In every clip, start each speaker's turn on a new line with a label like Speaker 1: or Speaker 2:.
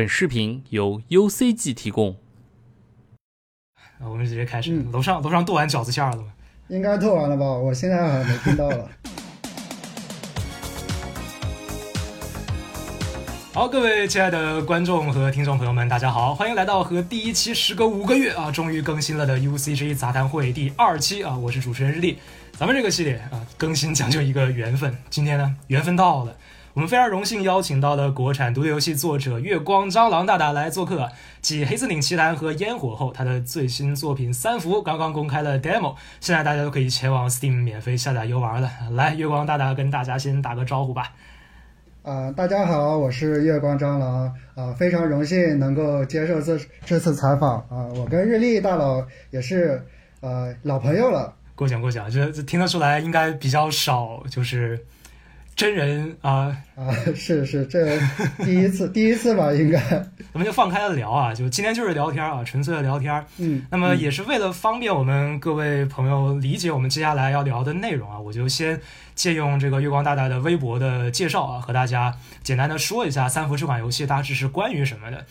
Speaker 1: 本视频由 UCG 提供。
Speaker 2: 啊，我们直接开始。楼上楼上剁完饺子馅了吗？
Speaker 3: 应该剁完了吧？我现在还没听到了。
Speaker 2: 好，各位亲爱的观众和听众朋友们，大家好，欢迎来到和第一期时隔五个月啊，终于更新了的 UCG 杂谈会第二期啊，我是主持人日历。咱们这个系列啊，更新讲究一个缘分。今天呢，缘分到了。我们非常荣幸邀请到了国产独立游戏作者月光蟑螂大大来做客。继《黑森林奇谭》和《烟火》后，他的最新作品《三伏》刚刚公开了 demo，现在大家都可以前往 Steam 免费下载游玩了。来，月光大大跟大家先打个招呼吧。
Speaker 3: 啊，大家好，我是月光蟑螂啊，非常荣幸能够接受这这次采访啊。我跟日历大佬也是呃老朋友了。
Speaker 2: 过奖过奖，这这听得出来应该比较少，就是。真人啊
Speaker 3: 啊是是这第一次第一次吧应该，
Speaker 2: 咱们就放开了聊啊，就今天就是聊天啊，纯粹的聊天。
Speaker 3: 嗯，
Speaker 2: 那么也是为了方便我们各位朋友理解我们接下来要聊的内容啊，我就先借用这个月光大大的微博的介绍啊，和大家简单的说一下《三伏》这款游戏大致是关于什么的。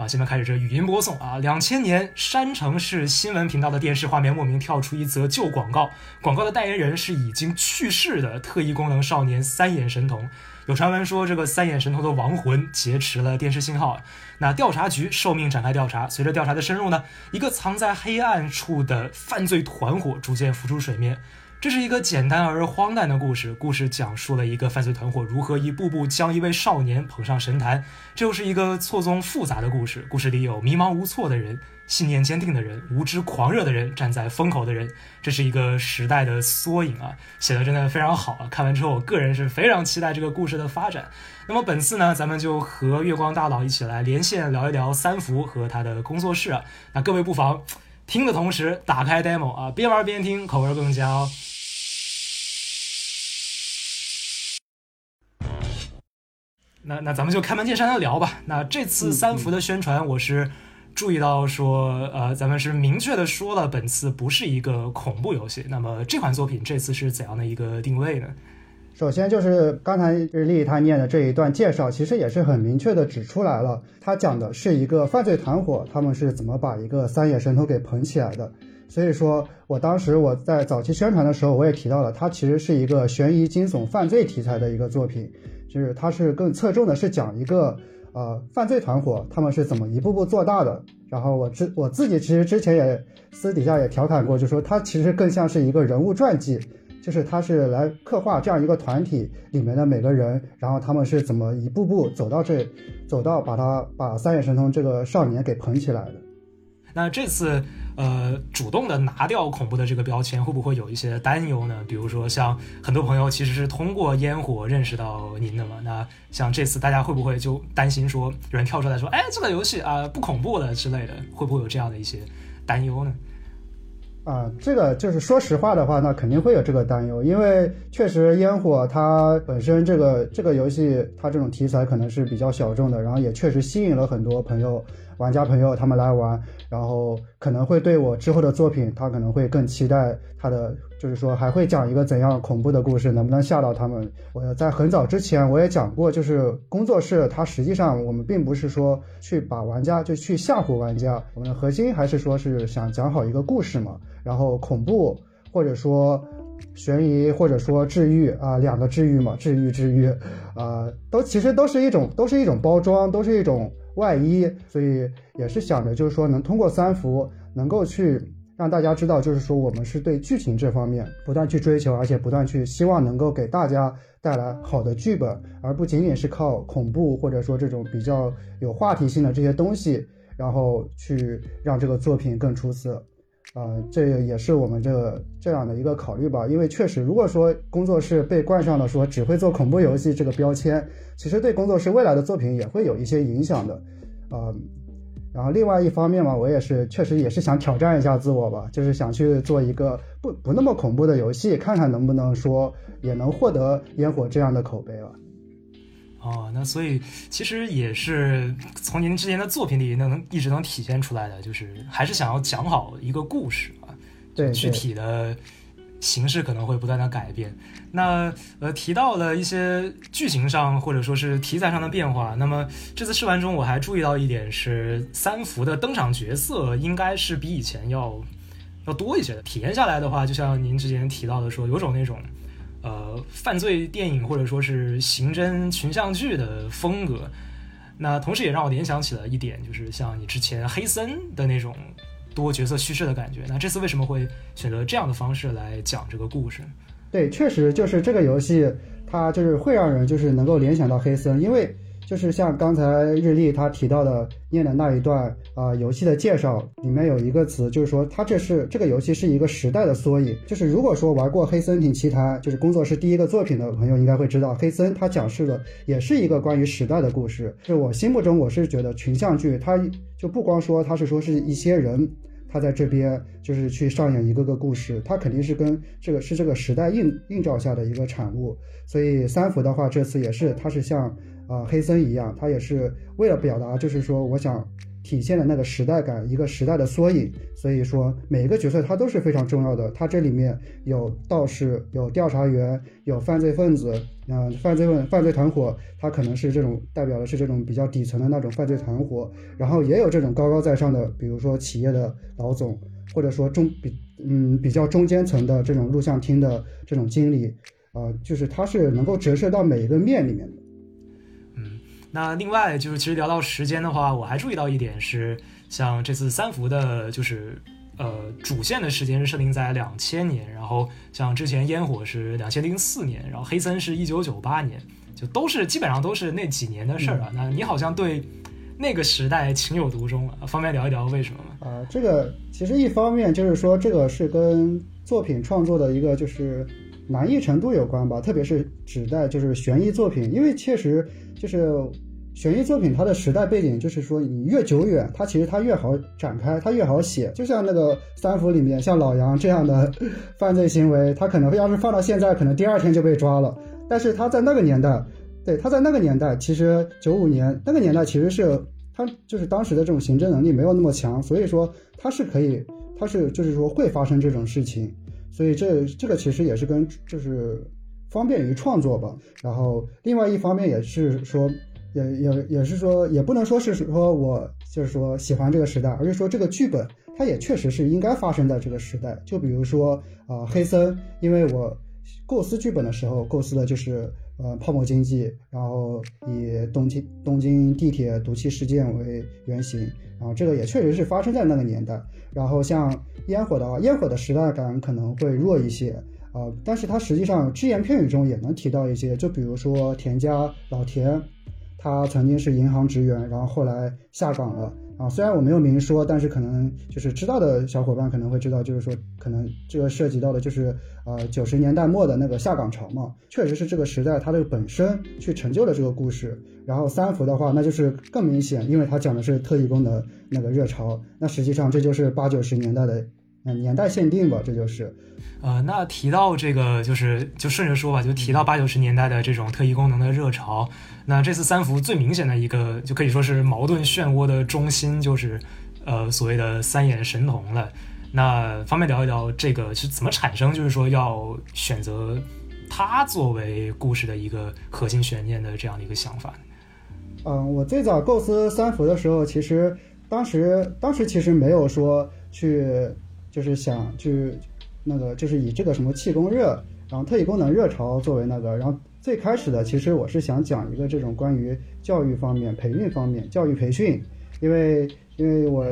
Speaker 2: 啊，现在开始这语音播送啊！两千年山城市新闻频道的电视画面莫名跳出一则旧广告，广告的代言人是已经去世的特异功能少年三眼神童。有传闻说这个三眼神童的亡魂劫持了电视信号，那调查局受命展开调查。随着调查的深入呢，一个藏在黑暗处的犯罪团伙逐渐浮出水面。这是一个简单而荒诞的故事。故事讲述了一个犯罪团伙如何一步步将一位少年捧上神坛。这又是一个错综复杂的故事。故事里有迷茫无措的人，信念坚定的人，无知狂热的人，站在风口的人。这是一个时代的缩影啊！写的真的非常好啊！看完之后，我个人是非常期待这个故事的发展。那么本次呢，咱们就和月光大佬一起来连线聊一聊三伏和他的工作室。啊那各位不妨听的同时打开 demo 啊，边玩边听，口味更佳哦。那那咱们就开门见山的聊吧。那这次三伏的宣传，我是注意到说，呃，咱们是明确的说了，本次不是一个恐怖游戏。那么这款作品这次是怎样的一个定位呢？
Speaker 3: 首先就是刚才日历他念的这一段介绍，其实也是很明确的指出来了，他讲的是一个犯罪团伙，他们是怎么把一个三眼神偷给捧起来的。所以说我当时我在早期宣传的时候，我也提到了，它其实是一个悬疑惊悚犯罪题材的一个作品。就是它是更侧重的是讲一个呃犯罪团伙他们是怎么一步步做大的。然后我之我自己其实之前也私底下也调侃过，就说它其实更像是一个人物传记，就是它是来刻画这样一个团体里面的每个人，然后他们是怎么一步步走到这，走到把他把三眼神童这个少年给捧起来的。
Speaker 2: 那这次。呃，主动的拿掉恐怖的这个标签，会不会有一些担忧呢？比如说，像很多朋友其实是通过烟火认识到您的嘛。那像这次大家会不会就担心说，有人跳出来说，哎，这个游戏啊不恐怖了之类的，会不会有这样的一些担忧呢？
Speaker 3: 啊，这个就是说实话的话，那肯定会有这个担忧，因为确实烟火它本身这个这个游戏它这种题材可能是比较小众的，然后也确实吸引了很多朋友。玩家朋友他们来玩，然后可能会对我之后的作品，他可能会更期待他的，就是说还会讲一个怎样恐怖的故事，能不能吓到他们？我在很早之前我也讲过，就是工作室它实际上我们并不是说去把玩家就去吓唬玩家，我们的核心还是说是想讲好一个故事嘛。然后恐怖或者说悬疑或者说治愈啊，两个治愈嘛，治愈治愈啊，都其实都是一种都是一种包装，都是一种。外衣，所以也是想着，就是说能通过三伏，能够去让大家知道，就是说我们是对剧情这方面不断去追求，而且不断去希望能够给大家带来好的剧本，而不仅仅是靠恐怖或者说这种比较有话题性的这些东西，然后去让这个作品更出色。啊，这也是我们这个这样的一个考虑吧。因为确实，如果说工作室被冠上了说只会做恐怖游戏这个标签，其实对工作室未来的作品也会有一些影响的。啊，然后另外一方面嘛，我也是确实也是想挑战一下自我吧，就是想去做一个不不那么恐怖的游戏，看看能不能说也能获得烟火这样的口碑了。
Speaker 2: 哦，那所以其实也是从您之前的作品里能一直能体现出来的，就是还是想要讲好一个故事啊。
Speaker 3: 对，
Speaker 2: 具体的形式可能会不断的改变。那呃提到了一些剧情上或者说是题材上的变化。那么这次试玩中我还注意到一点是，三伏的登场角色应该是比以前要要多一些的。体验下来的话，就像您之前提到的说，有种那种呃犯罪电影或者说是刑侦群像剧的风格。那同时也让我联想起了一点，就是像你之前黑森的那种多角色叙事的感觉。那这次为什么会选择这样的方式来讲这个故事？
Speaker 3: 对，确实就是这个游戏，它就是会让人就是能够联想到黑森，因为就是像刚才日历他提到的念的那一段啊，游戏的介绍里面有一个词，就是说它这是这个游戏是一个时代的缩影。就是如果说玩过《黑森挺奇谭》，就是工作室第一个作品的朋友应该会知道，黑森它讲述的也是一个关于时代的故事。就我心目中，我是觉得群像剧，它就不光说它是说是一些人。他在这边就是去上演一个个故事，他肯定是跟这个是这个时代映映照下的一个产物。所以三福的话，这次也是，他是像啊黑森一样，他也是为了表达，就是说我想。体现的那个时代感，一个时代的缩影。所以说，每一个角色他都是非常重要的。他这里面有道士，有调查员，有犯罪分子，嗯，犯罪犯犯罪团伙，他可能是这种代表的是这种比较底层的那种犯罪团伙。然后也有这种高高在上的，比如说企业的老总，或者说中比嗯比较中间层的这种录像厅的这种经理，啊，就是他是能够折射到每一个面里面的。
Speaker 2: 那另外就是，其实聊到时间的话，我还注意到一点是，像这次三伏的，就是呃主线的时间是设定在两千年，然后像之前烟火是两千零四年，然后黑森是一九九八年，就都是基本上都是那几年的事儿啊。那你好像对那个时代情有独钟啊，方便聊一聊为什么吗？
Speaker 3: 啊，这个其实一方面就是说，这个是跟作品创作的一个就是难易程度有关吧，特别是指代就是悬疑作品，因为确实。就是悬疑作品，它的时代背景就是说，你越久远，它其实它越好展开，它越好写。就像那个三伏里面，像老杨这样的 犯罪行为，他可能要是放到现在，可能第二天就被抓了。但是他在那个年代，对他在那个年代，其实九五年那个年代，其实是他就是当时的这种刑侦能力没有那么强，所以说他是可以，他是就是说会发生这种事情。所以这这个其实也是跟就是。方便于创作吧，然后另外一方面也是说，也也也是说，也不能说是说我就是说喜欢这个时代，而是说这个剧本它也确实是应该发生在这个时代。就比如说啊，黑森，因为我构思剧本的时候构思的就是呃泡沫经济，然后以东京东京地铁毒气事件为原型，然后这个也确实是发生在那个年代。然后像烟火的话，烟火的时代感可能会弱一些。啊，但是它实际上只言片语中也能提到一些，就比如说田家老田，他曾经是银行职员，然后后来下岗了。啊，虽然我没有明说，但是可能就是知道的小伙伴可能会知道，就是说可能这个涉及到的就是呃九十年代末的那个下岗潮嘛，确实是这个时代它的本身去成就了这个故事。然后三伏的话，那就是更明显，因为它讲的是特异功能那个热潮，那实际上这就是八九十年代的。嗯，年代限定吧，这就是，
Speaker 2: 呃，那提到这个，就是就顺着说吧，就提到八九十年代的这种特异功能的热潮。那这次三伏最明显的一个，就可以说是矛盾漩涡的中心，就是呃所谓的三眼神童了。那方便聊一聊这个是怎么产生，就是说要选择它作为故事的一个核心悬念的这样的一个想法。
Speaker 3: 嗯，我最早构思三伏的时候，其实当时当时其实没有说去。就是想去那个，就是以这个什么气功热，然后特异功能热潮作为那个，然后最开始的其实我是想讲一个这种关于教育方面、培训方面、教育培训，因为因为我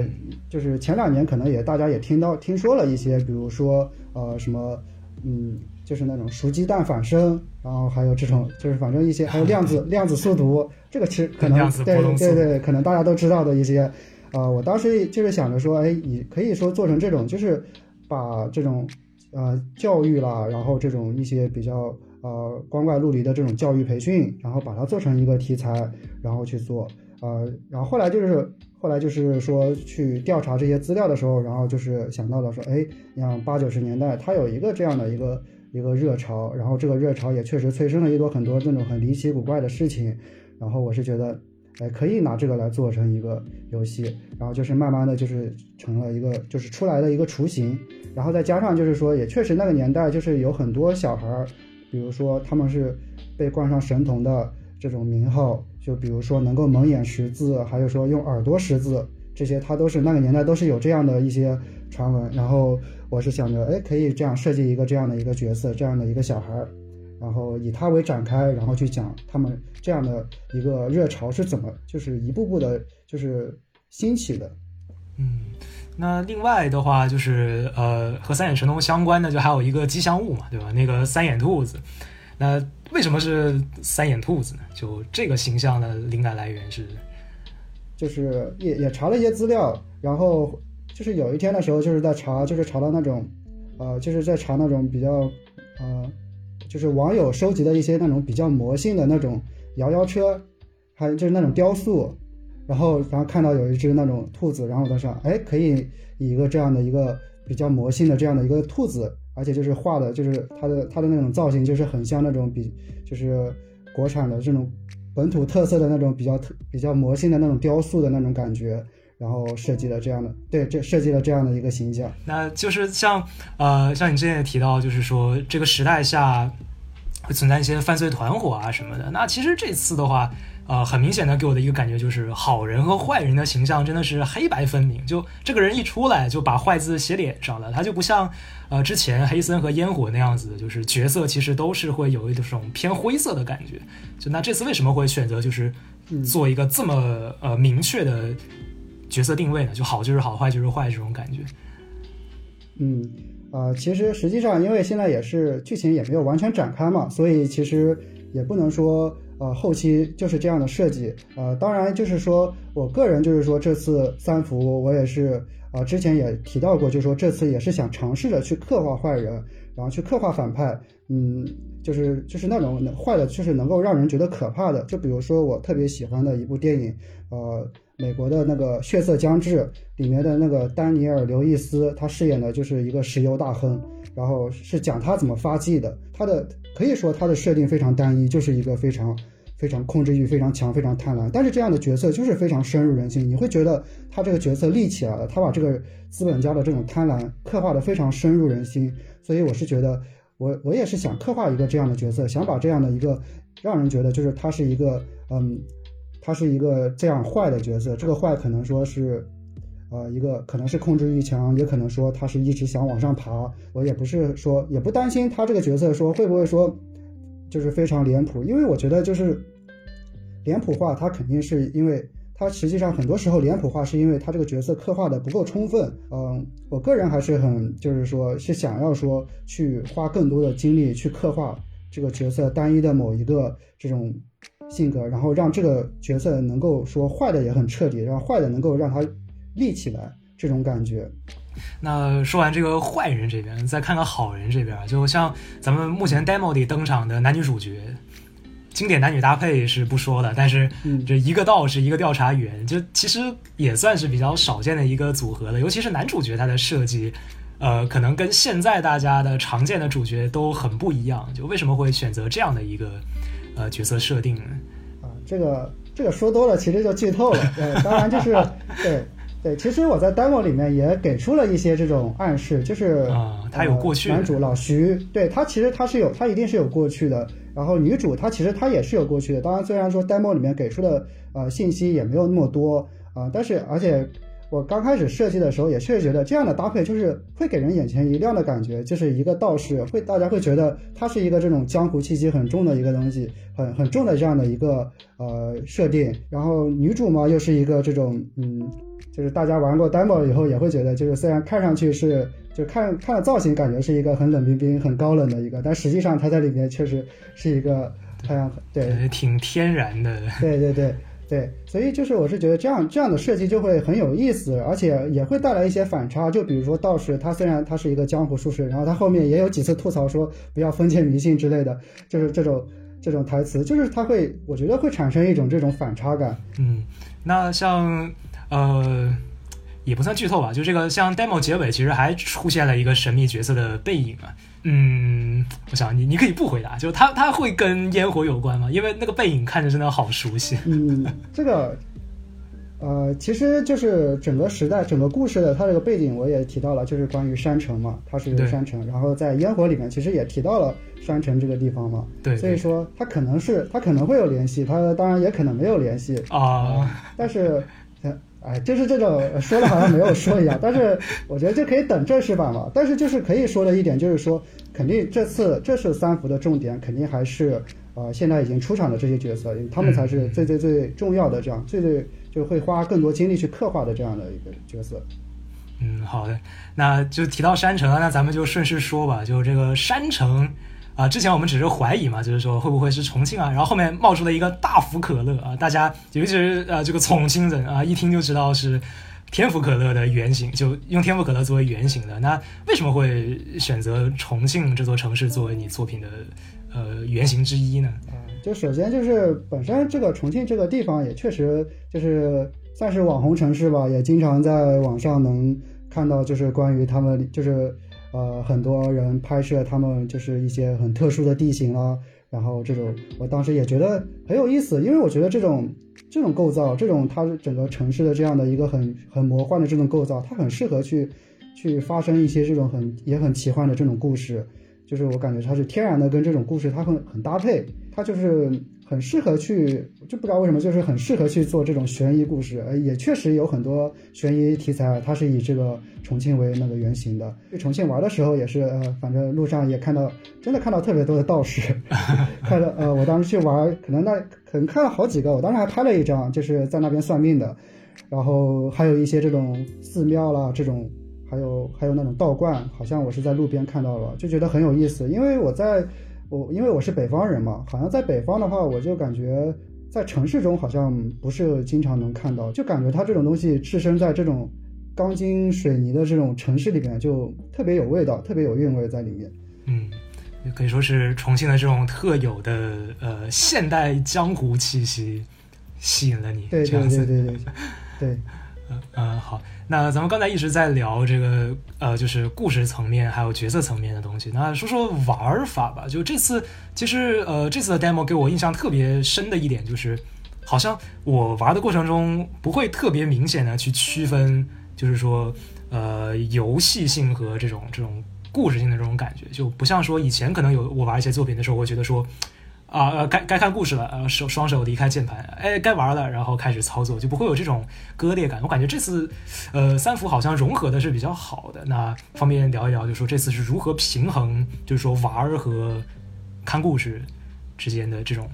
Speaker 3: 就是前两年可能也大家也听到听说了一些，比如说呃什么嗯，就是那种熟鸡蛋反生，然后还有这种就是反正一些还有量子 量子速读，这个其实可能对对对，可能大家都知道的一些。啊，我当时就是想着说，哎，你可以说做成这种，就是把这种呃教育啦，然后这种一些比较呃光怪陆离的这种教育培训，然后把它做成一个题材，然后去做。呃，然后后来就是后来就是说去调查这些资料的时候，然后就是想到了说，哎，像八九十年代它有一个这样的一个一个热潮，然后这个热潮也确实催生了一多很多这种很离奇古怪的事情，然后我是觉得。哎，可以拿这个来做成一个游戏，然后就是慢慢的就是成了一个就是出来的一个雏形，然后再加上就是说也确实那个年代就是有很多小孩儿，比如说他们是被冠上神童的这种名号，就比如说能够蒙眼识字，还有说用耳朵识字，这些他都是那个年代都是有这样的一些传闻，然后我是想着，哎，可以这样设计一个这样的一个角色，这样的一个小孩儿。然后以它为展开，然后去讲他们这样的一个热潮是怎么，就是一步步的，就是兴起的。
Speaker 2: 嗯，那另外的话，就是呃，和三眼神童相关的，就还有一个吉祥物嘛，对吧？那个三眼兔子。那为什么是三眼兔子呢？就这个形象的灵感来源是，
Speaker 3: 就是也也查了一些资料，然后就是有一天的时候，就是在查，就是查到那种，呃，就是在查那种比较，呃。就是网友收集的一些那种比较魔性的那种摇摇车，还有就是那种雕塑，然后然后看到有一只那种兔子，然后我在想，哎，可以以一个这样的一个比较魔性的这样的一个兔子，而且就是画的，就是它的它的那种造型，就是很像那种比就是国产的这种本土特色的那种比较特比较魔性的那种雕塑的那种感觉。然后设计了这样的，对，这设计了这样的一个形象。
Speaker 2: 那就是像，呃，像你之前也提到，就是说这个时代下会存在一些犯罪团伙啊什么的。那其实这次的话，呃，很明显的给我的一个感觉就是，好人和坏人的形象真的是黑白分明。就这个人一出来就把坏字写脸上了，他就不像，呃，之前黑森和烟火那样子，就是角色其实都是会有一种偏灰色的感觉。就那这次为什么会选择就是做一个这么呃明确的？角色定位呢，就好就是好，坏就是坏这种感觉。
Speaker 3: 嗯，啊，其实实际上，因为现在也是剧情也没有完全展开嘛，所以其实也不能说，呃，后期就是这样的设计。呃，当然就是说我个人就是说这次三伏我也是，啊，之前也提到过，就是说这次也是想尝试着去刻画坏人，然后去刻画反派，嗯，就是就是那种坏的，就是能够让人觉得可怕的。就比如说我特别喜欢的一部电影，呃。美国的那个《血色将至》里面的那个丹尼尔·刘易斯，他饰演的就是一个石油大亨，然后是讲他怎么发迹的。他的可以说他的设定非常单一，就是一个非常非常控制欲非常强、非常贪婪。但是这样的角色就是非常深入人心，你会觉得他这个角色立起来了，他把这个资本家的这种贪婪刻画的非常深入人心。所以我是觉得，我我也是想刻画一个这样的角色，想把这样的一个让人觉得就是他是一个嗯。他是一个这样坏的角色，这个坏可能说是，呃，一个可能是控制欲强，也可能说他是一直想往上爬。我也不是说，也不担心他这个角色说会不会说，就是非常脸谱，因为我觉得就是脸谱化，他肯定是因为他实际上很多时候脸谱化是因为他这个角色刻画的不够充分。嗯，我个人还是很就是说是想要说去花更多的精力去刻画这个角色单一的某一个这种。性格，然后让这个角色能够说坏的也很彻底，让坏的能够让他立起来，这种感觉。
Speaker 2: 那说完这个坏人这边，再看看好人这边，就像咱们目前 demo 里登场的男女主角，经典男女搭配是不说的，但是这一个道士一个调查员，就其实也算是比较少见的一个组合了。尤其是男主角他的设计，呃，可能跟现在大家的常见的主角都很不一样。就为什么会选择这样的一个？呃，角色设定
Speaker 3: 啊，这个这个说多了，其实就剧透了。对，当然就是对对，其实我在 demo 里面也给出了一些这种暗示，就是
Speaker 2: 啊，他有过去，
Speaker 3: 男主老徐，对他其实他是有，他一定是有过去的。然后女主她其实她也是有过去的。当然，虽然说 demo 里面给出的呃信息也没有那么多啊，但是而且。我刚开始设计的时候，也确实觉得这样的搭配就是会给人眼前一亮的感觉，就是一个道士，会大家会觉得他是一个这种江湖气息很重的一个东西，很很重的这样的一个呃设定。然后女主嘛，又是一个这种嗯，就是大家玩过 demo 以后也会觉得，就是虽然看上去是就看看的造型感觉是一个很冷冰冰、很高冷的一个，但实际上他在里面确实是一个太阳对，
Speaker 2: 挺天然的。
Speaker 3: 对对对。对，所以就是我是觉得这样这样的设计就会很有意思，而且也会带来一些反差。就比如说道士，他虽然他是一个江湖术士，然后他后面也有几次吐槽说不要封建迷信之类的，就是这种这种台词，就是他会，我觉得会产生一种这种反差感。
Speaker 2: 嗯，那像呃。也不算剧透吧，就这个像 demo 结尾其实还出现了一个神秘角色的背影啊。嗯，我想你你可以不回答，就他他会跟烟火有关吗？因为那个背影看着真的好熟悉。
Speaker 3: 嗯，这个。呃，其实就是整个时代、整个故事的它这个背景，我也提到了，就是关于山城嘛，它是山城。然后在烟火里面，其实也提到了山城这个地方嘛。
Speaker 2: 对。
Speaker 3: 所以说，它可能是，它可能会有联系，它当然也可能没有联系
Speaker 2: 啊。
Speaker 3: 但是，哎，就是这种说的好像没有 说一样。但是我觉得这可以等正式版嘛。但是就是可以说的一点就是说，肯定这次这次三伏的重点肯定还是呃现在已经出场的这些角色，他们才是最最最重要的，这样最最。就会花更多精力去刻画的这样的一个角色。
Speaker 2: 嗯，好的，那就提到山城啊，那咱们就顺势说吧。就这个山城啊，之前我们只是怀疑嘛，就是说会不会是重庆啊，然后后面冒出了一个大福可乐啊，大家尤其是呃这个重庆人啊，一听就知道是天府可乐的原型，就用天府可乐作为原型的。那为什么会选择重庆这座城市作为你作品的呃原型之一呢？
Speaker 3: 就首先就是本身这个重庆这个地方也确实就是算是网红城市吧，也经常在网上能看到就是关于他们就是呃很多人拍摄他们就是一些很特殊的地形啦，然后这种我当时也觉得很有意思，因为我觉得这种这种构造，这种它整个城市的这样的一个很很魔幻的这种构造，它很适合去去发生一些这种很也很奇幻的这种故事。就是我感觉它是天然的跟这种故事它很很搭配，它就是很适合去，就不知道为什么就是很适合去做这种悬疑故事，呃，也确实有很多悬疑题材，它是以这个重庆为那个原型的。去重庆玩的时候也是，呃，反正路上也看到，真的看到特别多的道士，看到，呃，我当时去玩，可能那可能看了好几个，我当时还拍了一张，就是在那边算命的，然后还有一些这种寺庙啦这种。还有还有那种道观，好像我是在路边看到了，就觉得很有意思。因为我在我因为我是北方人嘛，好像在北方的话，我就感觉在城市中好像不是经常能看到，就感觉它这种东西置身在这种钢筋水泥的这种城市里面，就特别有味道，特别有韵味在里面。
Speaker 2: 嗯，可以说是重庆的这种特有的呃现代江湖气息吸引了你。
Speaker 3: 对对对对对对。
Speaker 2: 嗯嗯，好。那咱们刚才一直在聊这个，呃，就是故事层面还有角色层面的东西。那说说玩法吧。就这次，其实呃，这次的 demo 给我印象特别深的一点就是，好像我玩的过程中不会特别明显的去区分，就是说，呃，游戏性和这种这种故事性的这种感觉，就不像说以前可能有我玩一些作品的时候，我觉得说。啊呃，该该看故事了，呃手双手离开键盘，哎，该玩了，然后开始操作，就不会有这种割裂感。我感觉这次，呃，三伏好像融合的是比较好的。那方便聊一聊，就说这次是如何平衡，就是说玩和看故事之间的这种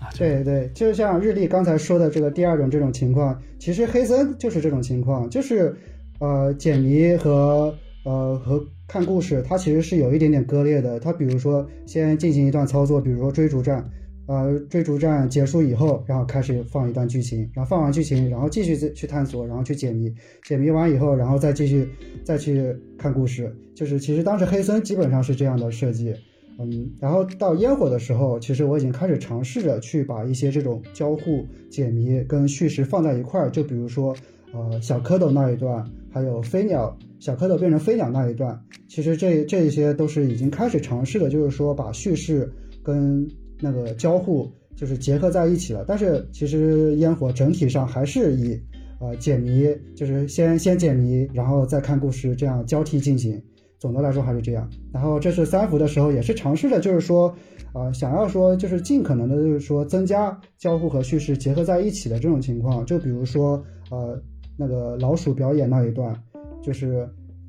Speaker 2: 啊？
Speaker 3: 对对，就像日历刚才说的这个第二种这种情况，其实黑森就是这种情况，就是呃解谜和呃和。看故事，它其实是有一点点割裂的。它比如说，先进行一段操作，比如说追逐战，呃，追逐战结束以后，然后开始放一段剧情，然后放完剧情，然后继续去探索，然后去解谜，解谜完以后，然后再继续再去看故事。就是其实当时黑森基本上是这样的设计，嗯，然后到烟火的时候，其实我已经开始尝试着去把一些这种交互解谜跟叙事放在一块儿，就比如说。呃，小蝌蚪那一段，还有飞鸟，小蝌蚪变成飞鸟那一段，其实这这一些都是已经开始尝试的，就是说把叙事跟那个交互就是结合在一起了。但是其实烟火整体上还是以呃解谜，就是先先解谜，然后再看故事，这样交替进行。总的来说还是这样。然后这是三伏的时候也是尝试的，就是说，呃，想要说就是尽可能的，就是说增加交互和叙事结合在一起的这种情况。就比如说，呃。那个老鼠表演那一段，就是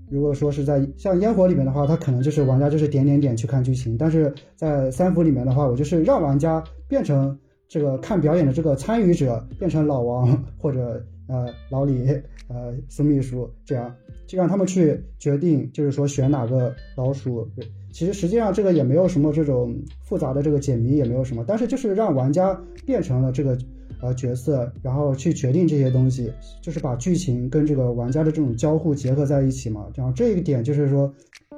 Speaker 3: 如果说是在像烟火里面的话，它可能就是玩家就是点点点去看剧情，但是在三伏里面的话，我就是让玩家变成这个看表演的这个参与者，变成老王或者呃老李呃孙秘书这样，就让他们去决定，就是说选哪个老鼠。其实实际上这个也没有什么这种复杂的这个解谜也没有什么，但是就是让玩家变成了这个。呃，角色，然后去决定这些东西，就是把剧情跟这个玩家的这种交互结合在一起嘛。然后这一点就是说，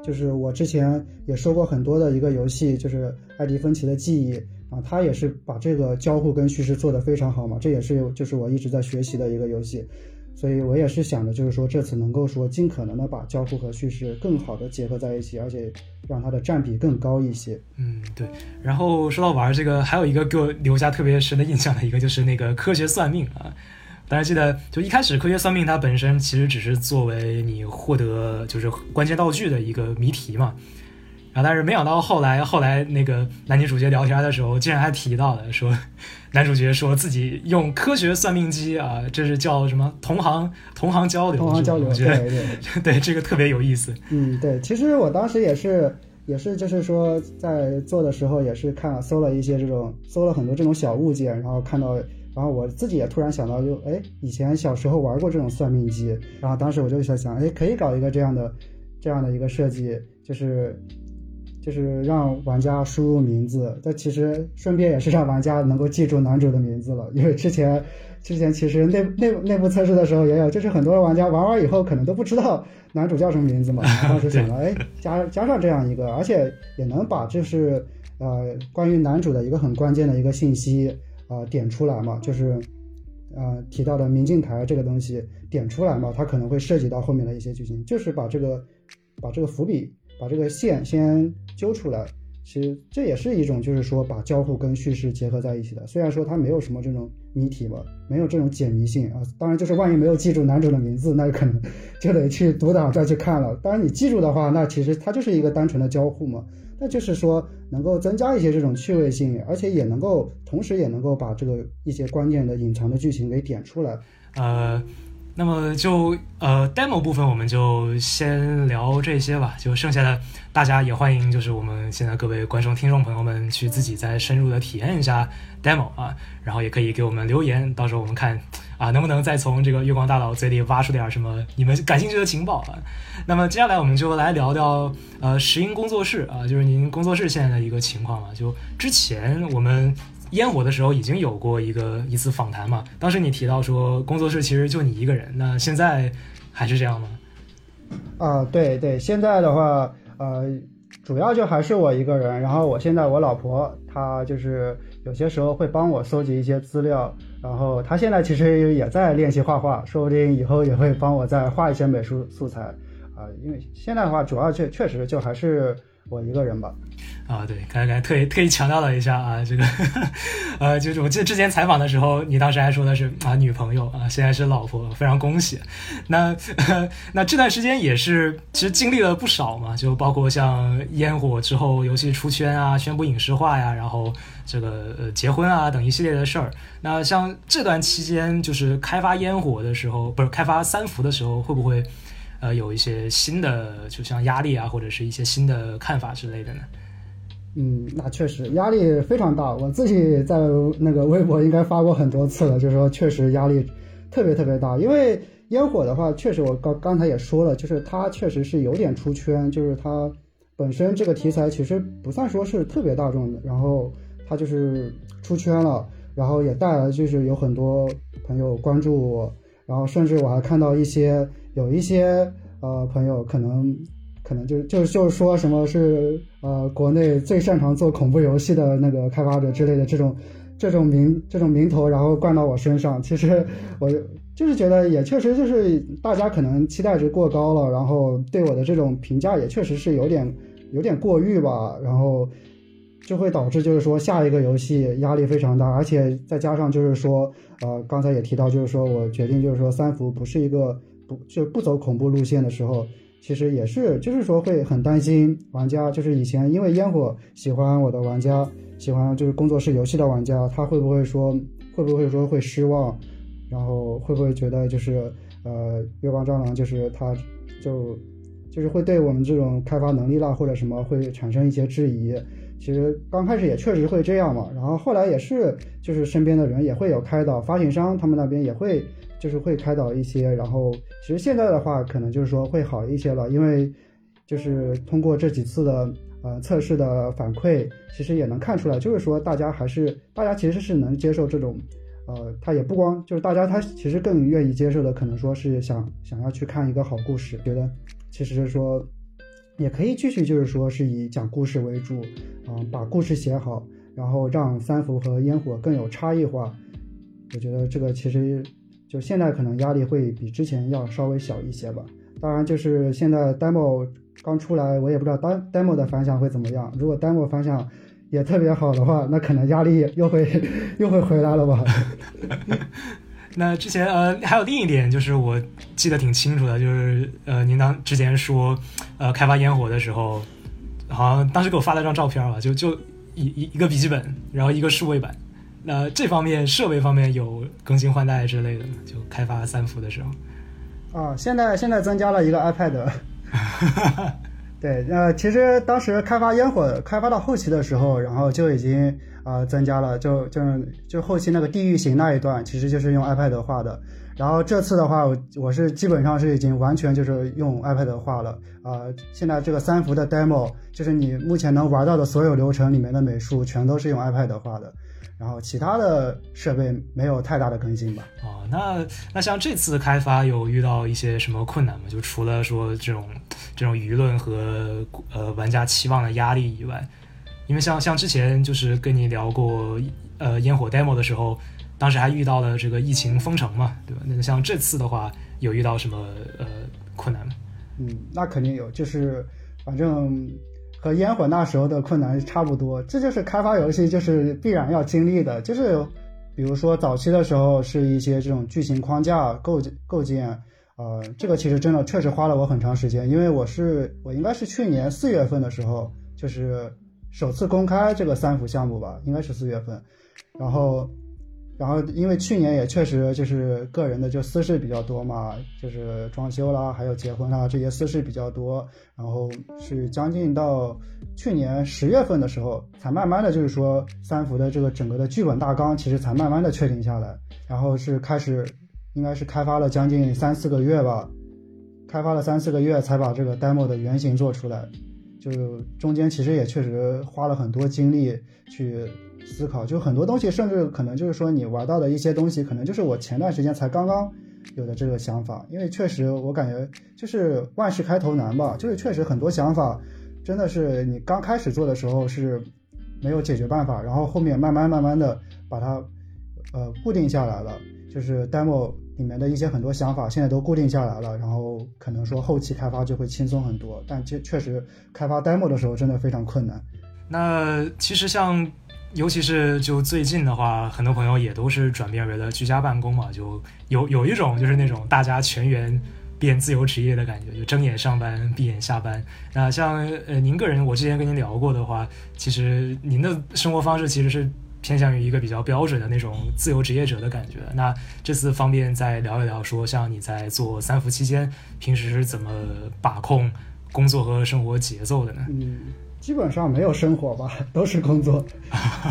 Speaker 3: 就是我之前也说过很多的一个游戏，就是艾迪芬奇的记忆啊，他也是把这个交互跟叙事做得非常好嘛。这也是就是我一直在学习的一个游戏。所以我也是想着，就是说这次能够说尽可能的把交互和叙事更好的结合在一起，而且让它的占比更高一些。
Speaker 2: 嗯，对。然后说到玩这个，还有一个给我留下特别深的印象的一个，就是那个科学算命啊。大家记得，就一开始科学算命它本身其实只是作为你获得就是关键道具的一个谜题嘛。然后但是没想到后来后来那个男女主角聊天的时候，竟然还提到了说，男主角说自己用科学算命机啊，这是叫什么同行同行交流，
Speaker 3: 同行交流，
Speaker 2: 对
Speaker 3: 对
Speaker 2: 对，这个特别有意思。
Speaker 3: 嗯，对，其实我当时也是也是就是说在做的时候也是看搜了一些这种搜了很多这种小物件，然后看到。然后我自己也突然想到，就哎，以前小时候玩过这种算命机，然后当时我就在想，哎，可以搞一个这样的，这样的一个设计，就是，就是让玩家输入名字，但其实顺便也是让玩家能够记住男主的名字了，因为之前，之前其实内内内部测试的时候也有，就是很多玩家玩完以后可能都不知道男主叫什么名字嘛，当时想了，哎，加加上这样一个，而且也能把就是呃关于男主的一个很关键的一个信息。啊，点出来嘛，就是，呃，提到的明镜台这个东西点出来嘛，它可能会涉及到后面的一些剧情，就是把这个，把这个伏笔，把这个线先揪出来。其实这也是一种，就是说把交互跟叙事结合在一起的。虽然说它没有什么这种谜题嘛，没有这种解谜性啊。当然，就是万一没有记住男主的名字，那可能就得去读档再去看了。当然，你记住的话，那其实它就是一个单纯的交互嘛。那就是说，能够增加一些这种趣味性，而且也能够，同时也能够把这个一些关键的隐藏的剧情给点出来。
Speaker 2: 呃，那么就呃 demo 部分我们就先聊这些吧，就剩下的大家也欢迎，就是我们现在各位观众、听众朋友们去自己再深入的体验一下 demo 啊，然后也可以给我们留言，到时候我们看。啊，能不能再从这个月光大佬嘴里挖出点什么你们感兴趣的情报啊？那么接下来我们就来聊聊呃石英工作室啊，就是您工作室现在的一个情况啊。就之前我们烟火的时候已经有过一个一次访谈嘛，当时你提到说工作室其实就你一个人，那现在还是这样吗？
Speaker 3: 啊，对对，现在的话呃主要就还是我一个人，然后我现在我老婆她就是有些时候会帮我搜集一些资料。然后她现在其实也在练习画画，说不定以后也会帮我再画一些美术素材，啊，因为现在的话主要确确实就还是我一个人吧。
Speaker 2: 啊，对，刚才特意特意强调了一下啊，这个，呃，就是我记得之前采访的时候，你当时还说的是啊女朋友啊，现在是老婆，非常恭喜。那 那这段时间也是其实经历了不少嘛，就包括像烟火之后游戏出圈啊，宣布影视化呀，然后这个呃结婚啊等一系列的事儿。那像这段期间，就是开发烟火的时候，不是开发三伏的时候，会不会呃有一些新的，就像压力啊，或者是一些新的看法之类的呢？
Speaker 3: 嗯，那确实压力非常大。我自己在那个微博应该发过很多次了，就是说确实压力特别特别大。因为烟火的话，确实我刚刚才也说了，就是它确实是有点出圈，就是它本身这个题材其实不算说是特别大众的，然后它就是出圈了，然后也带来就是有很多朋友关注我，然后甚至我还看到一些有一些呃朋友可能。可能就就就是说什么是呃国内最擅长做恐怖游戏的那个开发者之类的这种这种名这种名头，然后灌到我身上。其实我就是觉得也确实就是大家可能期待值过高了，然后对我的这种评价也确实是有点有点过誉吧，然后就会导致就是说下一个游戏压力非常大，而且再加上就是说呃刚才也提到就是说我决定就是说三伏不是一个不就不走恐怖路线的时候。其实也是，就是说会很担心玩家，就是以前因为烟火喜欢我的玩家，喜欢就是工作室游戏的玩家，他会不会说会不会说会失望，然后会不会觉得就是呃月光蟑螂就是他就就是会对我们这种开发能力啦或者什么会产生一些质疑。其实刚开始也确实会这样嘛，然后后来也是就是身边的人也会有开导，发行商他们那边也会。就是会开导一些，然后其实现在的话，可能就是说会好一些了，因为就是通过这几次的呃测试的反馈，其实也能看出来，就是说大家还是大家其实是能接受这种，呃，他也不光就是大家他其实更愿意接受的，可能说是想想要去看一个好故事，觉得其实是说也可以继续就是说是以讲故事为主，啊，把故事写好，然后让三伏和烟火更有差异化，我觉得这个其实。就现在可能压力会比之前要稍微小一些吧。当然，就是现在 demo 刚出来，我也不知道 demo 的反响会怎么样。如果 demo 反响也特别好的话，那可能压力又会 又会回来了吧。
Speaker 2: 那之前呃还有另一点，就是我记得挺清楚的，就是呃您当之前说呃开发烟火的时候，好像当时给我发了张照片吧，就就一一一个笔记本，然后一个数位板。那这方面设备方面有更新换代之类的吗？就开发三伏的时候。
Speaker 3: 啊，现在现在增加了一个 iPad。对，呃，其实当时开发烟火开发到后期的时候，然后就已经啊增加了，就就就后期那个地狱型那一段，其实就是用 iPad 画的。然后这次的话，我我是基本上是已经完全就是用 iPad 画了啊。现在这个三伏的 demo，就是你目前能玩到的所有流程里面的美术，全都是用 iPad 画的。然后其他的设备没有太大的更新吧？
Speaker 2: 哦，那那像这次开发有遇到一些什么困难吗？就除了说这种这种舆论和呃玩家期望的压力以外，因为像像之前就是跟你聊过呃烟火 demo 的时候，当时还遇到了这个疫情封城嘛，对吧？那像这次的话，有遇到什么呃困难吗？
Speaker 3: 嗯，那肯定有，就是反正。和烟火那时候的困难差不多，这就是开发游戏就是必然要经历的。就是，比如说早期的时候是一些这种剧情框架构构建，呃，这个其实真的确实花了我很长时间，因为我是我应该是去年四月份的时候就是首次公开这个三伏项目吧，应该是四月份，然后。然后，因为去年也确实就是个人的就私事比较多嘛，就是装修啦，还有结婚啦这些私事比较多。然后是将近到去年十月份的时候，才慢慢的就是说三伏的这个整个的剧本大纲其实才慢慢的确定下来。然后是开始，应该是开发了将近三四个月吧，开发了三四个月才把这个 demo 的原型做出来。就中间其实也确实花了很多精力去。思考就很多东西，甚至可能就是说你玩到的一些东西，可能就是我前段时间才刚刚有的这个想法。因为确实我感觉就是万事开头难吧，就是确实很多想法真的是你刚开始做的时候是没有解决办法，然后后面慢慢慢慢的把它呃固定下来了，就是 demo 里面的一些很多想法现在都固定下来了，然后可能说后期开发就会轻松很多。但确确实开发 demo 的时候真的非常困难。
Speaker 2: 那其实像。尤其是就最近的话，很多朋友也都是转变为了居家办公嘛，就有有一种就是那种大家全员变自由职业的感觉，就睁眼上班，闭眼下班。那像呃您个人，我之前跟您聊过的话，其实您的生活方式其实是偏向于一个比较标准的那种自由职业者的感觉。那这次方便再聊一聊，说像你在做三伏期间，平时是怎么把控工作和生活节奏的呢？
Speaker 3: 嗯。基本上没有生活吧，都是工作。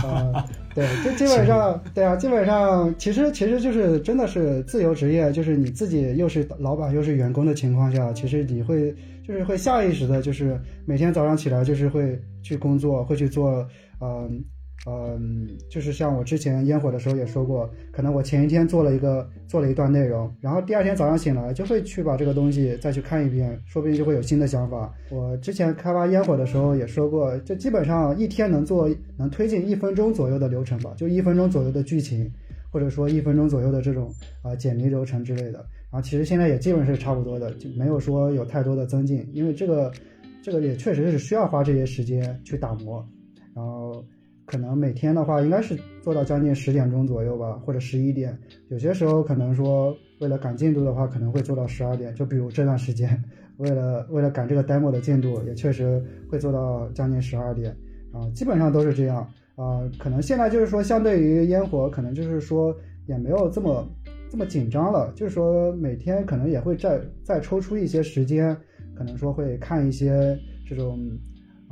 Speaker 3: 呃，对，就基本上，对啊，基本上，其实其实就是真的是自由职业，就是你自己又是老板又是员工的情况下，其实你会就是会下意识的，就是每天早上起来就是会去工作，会去做，嗯。嗯，就是像我之前烟火的时候也说过，可能我前一天做了一个做了一段内容，然后第二天早上醒来就会去把这个东西再去看一遍，说不定就会有新的想法。我之前开发烟火的时候也说过，就基本上一天能做能推进一分钟左右的流程吧，就一分钟左右的剧情，或者说一分钟左右的这种啊解谜流程之类的。然后其实现在也基本是差不多的，就没有说有太多的增进，因为这个这个也确实是需要花这些时间去打磨，可能每天的话，应该是做到将近十点钟左右吧，或者十一点。有些时候可能说为了赶进度的话，可能会做到十二点。就比如这段时间，为了为了赶这个 demo 的进度，也确实会做到将近十二点。啊，基本上都是这样。啊，可能现在就是说，相对于烟火，可能就是说也没有这么这么紧张了。就是说每天可能也会再再抽出一些时间，可能说会看一些这种。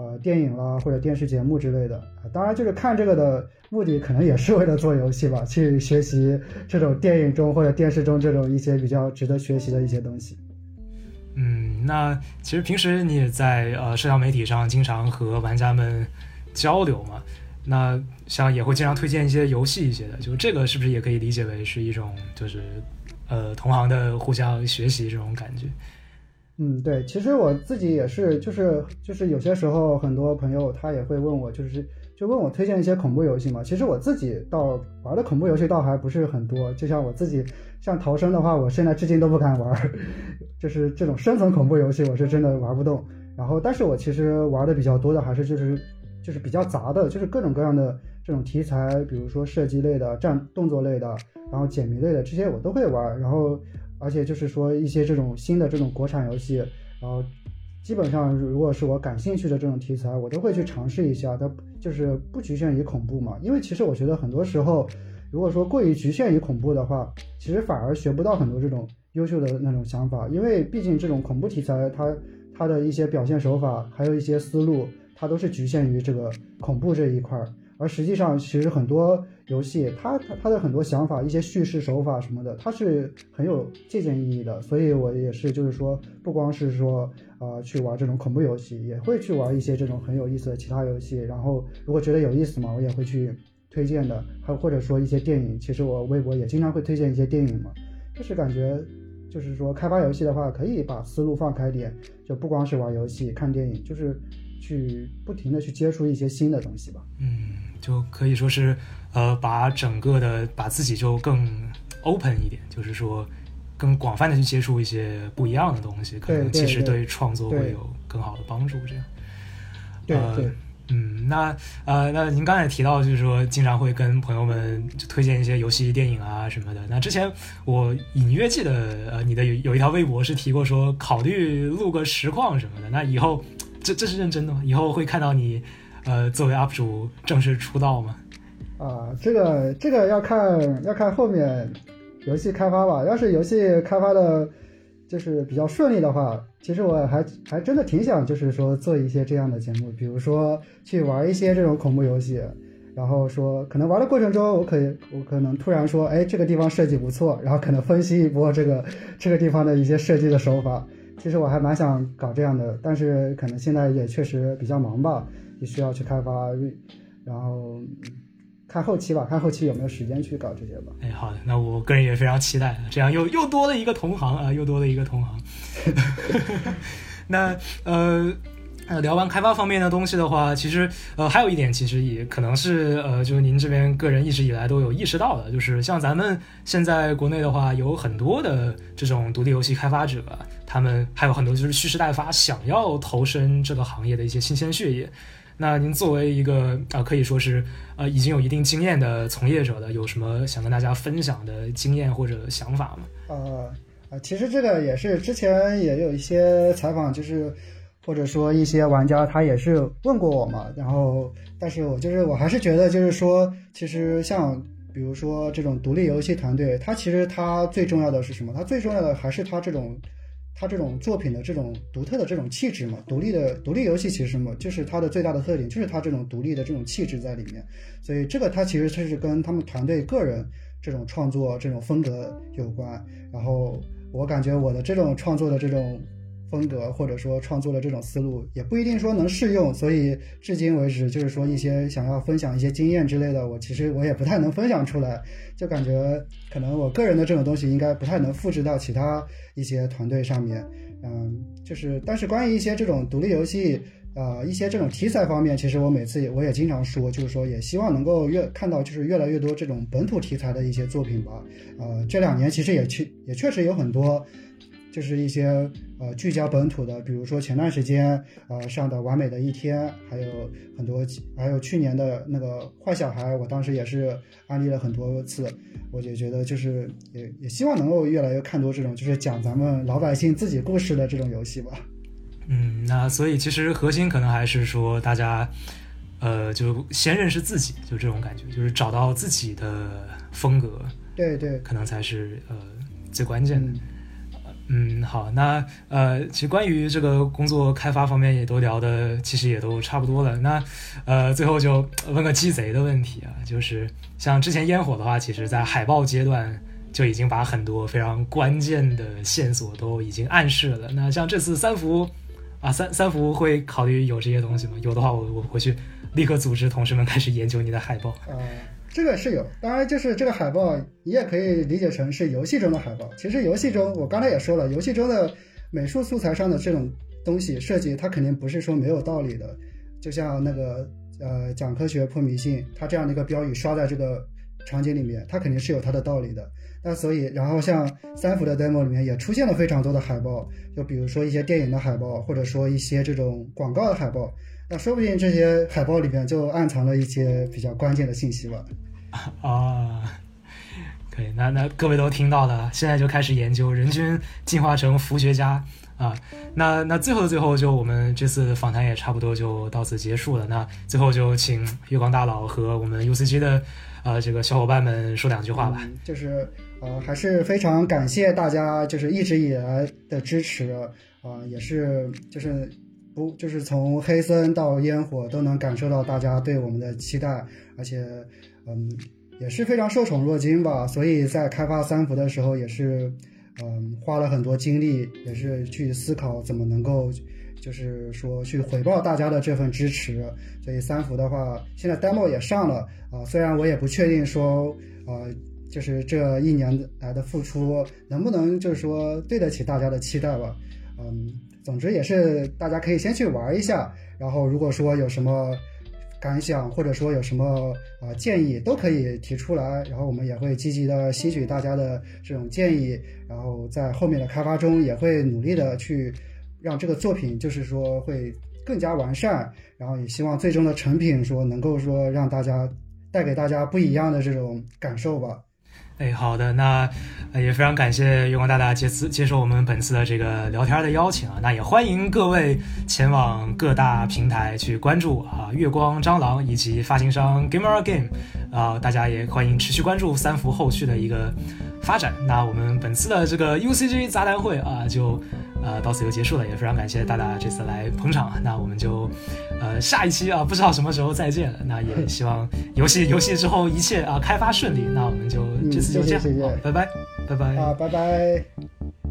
Speaker 3: 呃，电影啦或者电视节目之类的，当然就是看这个的目的，可能也是为了做游戏吧，去学习这种电影中或者电视中这种一些比较值得学习的一些东西。
Speaker 2: 嗯，那其实平时你也在呃社交媒体上经常和玩家们交流嘛？那像也会经常推荐一些游戏一些的，就这个是不是也可以理解为是一种就是呃同行的互相学习这种感觉？
Speaker 3: 嗯，对，其实我自己也是，就是就是有些时候很多朋友他也会问我，就是就问我推荐一些恐怖游戏嘛。其实我自己倒玩的恐怖游戏倒还不是很多，就像我自己像逃生的话，我现在至今都不敢玩，就是这种生存恐怖游戏，我是真的玩不动。然后，但是我其实玩的比较多的还是就是就是比较杂的，就是各种各样的这种题材，比如说射击类的、战动作类的，然后解谜类的这些我都会玩。然后，而且就是说一些这种新的这种国产游戏，然后基本上如果是我感兴趣的这种题材，我都会去尝试一下。它就是不局限于恐怖嘛，因为其实我觉得很多时候，如果说过于局限于恐怖的话，其实反而学不到很多这种优秀的那种想法，因为毕竟这种恐怖题材它。它的一些表现手法，还有一些思路，它都是局限于这个恐怖这一块儿。而实际上，其实很多游戏，他他他的很多想法、一些叙事手法什么的，他是很有借鉴意义的。所以我也是，就是说，不光是说啊去玩这种恐怖游戏，也会去玩一些这种很有意思的其他游戏。然后，如果觉得有意思嘛，我也会去推荐的。还或者说一些电影，其实我微博也经常会推荐一些电影嘛，就是感觉。就是说，开发游戏的话，可以把思路放开点，就不光是玩游戏、看电影，就是去不停的去接触一些新的东西吧。
Speaker 2: 嗯，就可以说是，呃，把整个的把自己就更 open 一点，就是说，更广泛的去接触一些不一样的东西，可能其实对创作会有更好的帮助。这样，
Speaker 3: 对对。
Speaker 2: 嗯，那呃，那您刚才提到，就是说经常会跟朋友们推荐一些游戏、电影啊什么的。那之前我隐约记得，呃，你的有有一条微博是提过说考虑录个实况什么的。那以后这这是认真的吗？以后会看到你呃作为 UP 主正式出道吗？
Speaker 3: 啊，这个这个要看要看后面游戏开发吧。要是游戏开发的。就是比较顺利的话，其实我还还真的挺想，就是说做一些这样的节目，比如说去玩一些这种恐怖游戏，然后说可能玩的过程中，我可以我可能突然说，哎，这个地方设计不错，然后可能分析一波这个这个地方的一些设计的手法。其实我还蛮想搞这样的，但是可能现在也确实比较忙吧，也需要去开发，然后。看后期吧，看后期有没有时间去搞这些吧。
Speaker 2: 哎，好的，那我个人也非常期待，这样又又多了一个同行啊，又多了一个同行。那呃，聊完开发方面的东西的话，其实呃还有一点，其实也可能是呃，就是您这边个人一直以来都有意识到的，就是像咱们现在国内的话，有很多的这种独立游戏开发者，他们还有很多就是蓄势待发，想要投身这个行业的一些新鲜血液。那您作为一个啊，可以说是呃已经有一定经验的从业者的，有什么想跟大家分享的经验或者想法吗？
Speaker 3: 呃呃，其实这个也是之前也有一些采访，就是或者说一些玩家他也是问过我嘛，然后但是我就是我还是觉得就是说，其实像比如说这种独立游戏团队，它其实它最重要的是什么？它最重要的还是它这种。他这种作品的这种独特的这种气质嘛，独立的独立游戏其实什么，就是它的最大的特点就是它这种独立的这种气质在里面，所以这个它其实它是跟他们团队个人这种创作这种风格有关。然后我感觉我的这种创作的这种。风格或者说创作的这种思路也不一定说能适用，所以至今为止就是说一些想要分享一些经验之类的，我其实我也不太能分享出来，就感觉可能我个人的这种东西应该不太能复制到其他一些团队上面。嗯，就是但是关于一些这种独立游戏，呃，一些这种题材方面，其实我每次也我也经常说，就是说也希望能够越看到就是越来越多这种本土题材的一些作品吧。呃，这两年其实也确也确实有很多。就是一些呃聚焦本土的，比如说前段时间呃上的完美的一天，还有很多，还有去年的那个坏小孩，我当时也是安利了很多次，我就觉得就是也也希望能够越来越看多这种就是讲咱们老百姓自己故事的这种游戏吧。
Speaker 2: 嗯，那所以其实核心可能还是说大家呃就先认识自己，就这种感觉，就是找到自己的风格，
Speaker 3: 对对，
Speaker 2: 可能才是呃最关键的。嗯，嗯好，那呃，其实关于这个工作开发方面也都聊的，其实也都差不多了。那呃，最后就问个鸡贼的问题啊，就是像之前烟火的话，其实在海报阶段就已经把很多非常关键的线索都已经暗示了。那像这次三伏啊，三三伏会考虑有这些东西吗？有的话，我我回去立刻组织同事们开始研究你的海报。
Speaker 3: 这个是有，当然就是这个海报，你也可以理解成是游戏中的海报。其实游戏中，我刚才也说了，游戏中的美术素材上的这种东西设计，它肯定不是说没有道理的。就像那个呃讲科学破迷信，它这样的一个标语刷在这个场景里面，它肯定是有它的道理的。那所以，然后像三伏的 demo 里面也出现了非常多的海报，就比如说一些电影的海报，或者说一些这种广告的海报。那说不定这些海报里面就暗藏了一些比较关键的信息吧。
Speaker 2: 啊，可以，那那各位都听到了，现在就开始研究人均进化成福学家啊。那那最后的最后，就我们这次访谈也差不多就到此结束了。那最后就请月光大佬和我们 UCG 的呃这个小伙伴们说两句话吧。
Speaker 3: 嗯、就是呃，还是非常感谢大家，就是一直以来的支持啊、也是就是。不，就是从黑森到烟火都能感受到大家对我们的期待，而且，嗯，也是非常受宠若惊吧。所以在开发三伏的时候，也是，嗯，花了很多精力，也是去思考怎么能够，就是说去回报大家的这份支持。所以三伏的话，现在 demo 也上了啊，虽然我也不确定说，呃，就是这一年来的付出能不能就是说对得起大家的期待吧，嗯。总之也是，大家可以先去玩一下，然后如果说有什么感想，或者说有什么啊、呃、建议，都可以提出来，然后我们也会积极的吸取大家的这种建议，然后在后面的开发中也会努力的去让这个作品就是说会更加完善，然后也希望最终的成品说能够说让大家带给大家不一样的这种感受吧。
Speaker 2: 哎，好的，那也非常感谢月光大大接次接受我们本次的这个聊天的邀请啊，那也欢迎各位前往各大平台去关注啊月光蟑螂以及发行商 Gamer Game 啊，大家也欢迎持续关注三伏后续的一个发展。那我们本次的这个 UCG 杂谈会啊，就呃到此就结束了，也非常感谢大大这次来捧场。那我们就呃下一期啊，不知道什么时候再见了。那也 希望游戏游戏之后一切啊开发顺利。那我们就这次就这样，
Speaker 3: 嗯、谢谢谢谢
Speaker 2: 拜拜，拜拜
Speaker 3: 啊，拜拜。